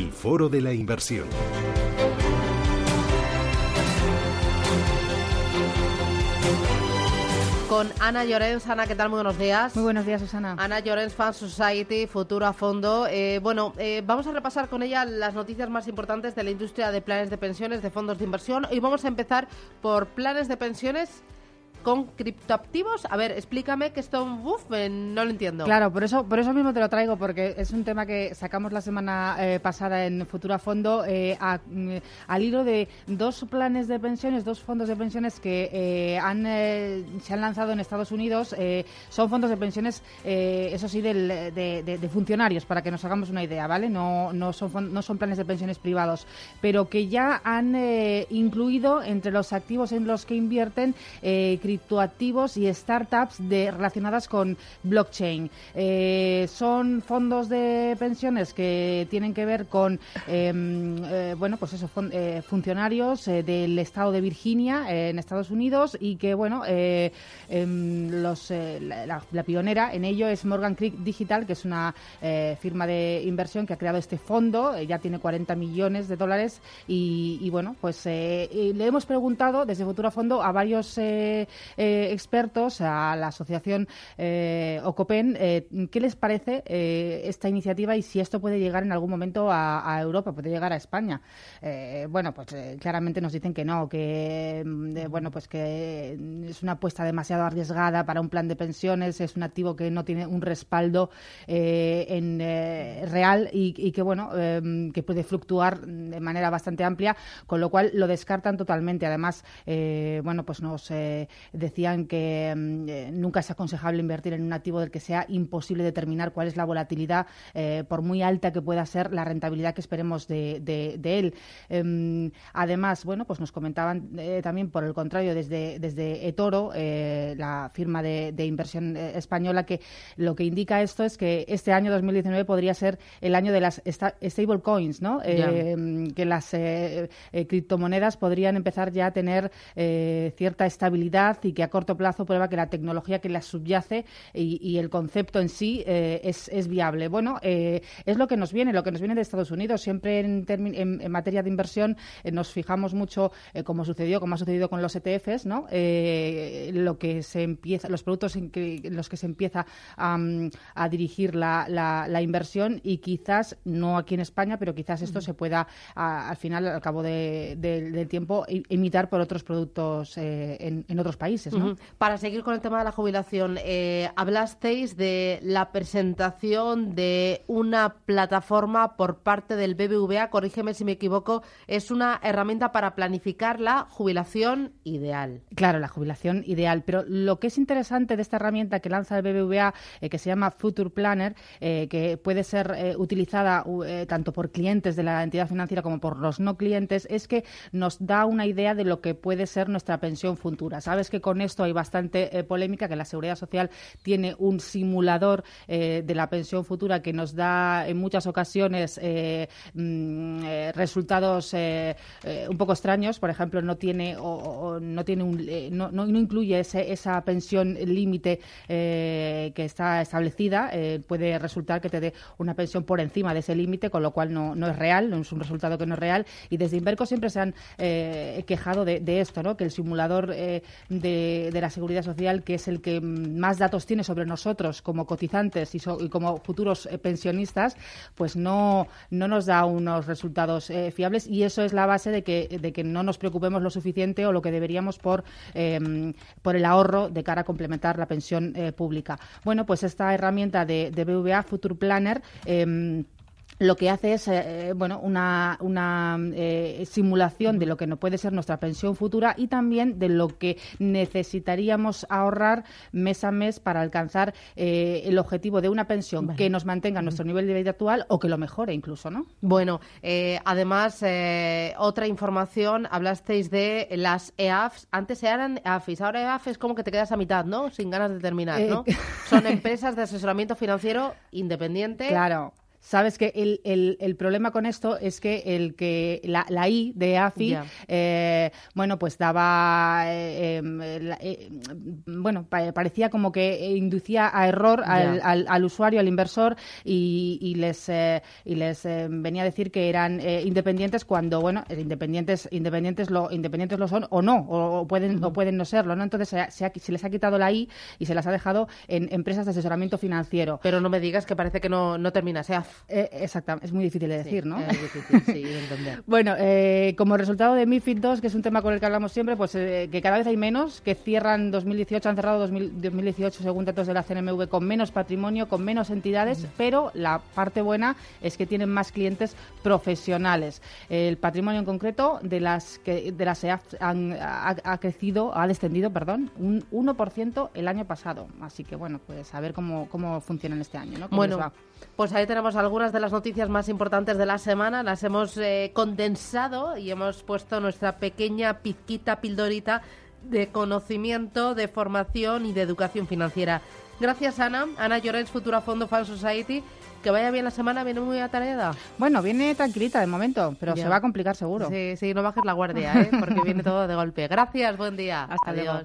el foro de la inversión. con Ana Llorens. Ana, ¿qué tal? Muy buenos días. Muy buenos días, Susana. Ana Llorens, Fan Society, Futuro a Fondo. Eh, bueno, eh, vamos a repasar con ella las noticias más importantes de la industria de planes de pensiones, de fondos de inversión. Y vamos a empezar por planes de pensiones con criptoactivos. A ver, explícame que esto uf, no lo entiendo. Claro, por eso, por eso mismo te lo traigo, porque es un tema que sacamos la semana eh, pasada en Futura Fondo eh, mm, al hilo de dos planes de pensiones, dos fondos de pensiones que eh, han, se han lanzado en Estados Unidos. son fondos de pensiones, eso sí, de, funcionarios, para que nos hagamos una idea, ¿vale? No, no, son, no son planes de pensiones privados, pero que ya han incluido entre los activos en los que invierten criptoactivos y startups de, relacionadas con blockchain. Eh, son fondos de pensiones que tienen que ver con, em, eh, bueno, pues eso, eh, funcionarios del estado de Virginia en Estados Unidos y que, bueno, em, los, la, pionera en ello es Morgan Creek Digital, que es una firma de inversión que ha creado este fondo, ya tiene 40 millones de dólares y, bueno, pues le hemos preguntado desde Futura Fondo a varios expertos, a la asociación eh, Ocopen, eh, ¿qué les parece esta iniciativa y si esto puede llegar en algún momento a, Europa, puede llegar a España? bueno, pues claramente nos dicen que no, que mm, bueno, pues que es una apuesta demasiado arriesgada para un plan de pensiones, es un activo que no tiene un respaldo en real y, que bueno, que puede fluctuar de manera bastante amplia, con lo cual lo descartan totalmente. Además, bueno, pues nos decían que mm, eh, nunca es aconsejable invertir en un activo del que sea imposible determinar cuál es la volatilidad, eh, por muy alta que pueda ser la rentabilidad que esperemos de, él. Em, además, bueno, pues nos comentaban eh, también, por el contrario, desde, desde eToro, la firma de, inversión española, que lo que indica esto es que este año 2019 podría ser el año de las stable coins, ¿no? Em, que las criptomonedas podrían empezar ya a tener cierta estabilidad y que a corto plazo prueba que la tecnología que las subyace y, el concepto en sí eh, es, viable. Bueno, eh, es lo que nos viene, lo que nos viene de Estados Unidos. Siempre en, en, materia de inversión eh, nos fijamos mucho, como sucedió, como ha sucedido con los ETFs, ¿no? lo que se empieza, los productos en, los que se empieza a, dirigir la, inversión y quizás, no aquí en España, pero quizás esto se pueda al final, al cabo del tiempo, imitar por otros productos en, en otros países. Para seguir con el tema de la jubilación, eh, hablasteis de la presentación de una plataforma por parte del BBVA, corrígeme si me equivoco, es una herramienta para planificar la jubilación ideal. Claro, la jubilación ideal, pero lo que es interesante de esta herramienta que lanza el BBVA, eh, que se llama Future Planner, eh, que puede ser utilizada tanto por clientes de la entidad financiera como por los no clientes, es que nos da una idea de lo que puede ser nuestra pensión futura. Sabes que con esto hay bastante eh, polémica, que la Seguridad Social tiene un simulador eh, de la pensión futura que nos da en muchas ocasiones eh, mm, resultados un poco extraños. Por ejemplo, no tiene o, no tiene un, no, no, incluye esa pensión límite que está establecida. puede resultar que te dé una pensión por encima de ese límite, con lo cual no, no es real, no es un resultado que no es real. Y desde Inverco siempre se han quejado de, de, esto, ¿no? que el simulador de la Seguridad Social, que es el que más datos tiene sobre nosotros como cotizantes y, como futuros eh, pensionistas, pues no, no nos da unos resultados eh, fiables y eso es la base de que, de que no nos preocupemos lo suficiente o lo que deberíamos por, em, por el ahorro de cara a complementar la pensión eh, pública. Bueno, pues esta herramienta de, de BVA, Future Planner, em, lo que hace es eh, eh, bueno una, una eh, simulación de lo que no puede ser nuestra pensión futura y también de lo que necesitaríamos ahorrar mes a mes para alcanzar el objetivo de una pensión que nos mantenga nuestro nivel de vida actual o que lo mejore incluso, ¿no? Bueno, además otra información hablasteis de las EAFs. Antes eran EAFs, ahora EAF es como que te quedas a mitad, ¿no? Sin ganas de terminar, ¿no? Son empresas de asesoramiento financiero independiente. Claro Sabes que el, el, el, problema con esto es que el que la, la I de AFI, eh, bueno, pues daba, eh, em, eh, bueno, parecía como que inducía a error al, al, al, usuario, al inversor, y, y les, y les venía a decir que eran independientes cuando, bueno, independientes, independientes lo, independientes lo son o no, o, pueden, o pueden no serlo, ¿no? Entonces se, se, se, les ha quitado la I y se las ha dejado en empresas de asesoramiento financiero. Pero no me digas que parece que no, no termina SEAF. Eh, exactamente, es muy difícil de decir, ¿no? Es difícil, sí, de entender. bueno, eh, como resultado de MIFID II, que es un tema con el que hablamos siempre, pues eh, que cada vez hay menos, que cierran 2018, han cerrado 2018 según datos de la CNMV con menos patrimonio, con menos entidades, pero la parte buena es que tienen más clientes profesionales. El patrimonio en concreto de las que de las SEAF ha, crecido, ha descendido, perdón, un 1% el año pasado. Así que bueno, pues a ver cómo, cómo funcionan este año, ¿no? Bueno, pues ahí tenemos algunas de las noticias más importantes de la semana. Las hemos eh, condensado y hemos puesto nuestra pequeña pizquita, pildorita de conocimiento, de formación y de educación financiera. Gracias, Ana. Ana Llorens, Futura Fondo Fan Society. Que vaya bien la semana, viene muy atareada. Bueno, viene tranquilita de momento, pero se va a complicar seguro. Sí, sí, no bajes la guardia, ¿eh? porque viene todo de golpe. Gracias, buen día. Hasta Adiós. luego.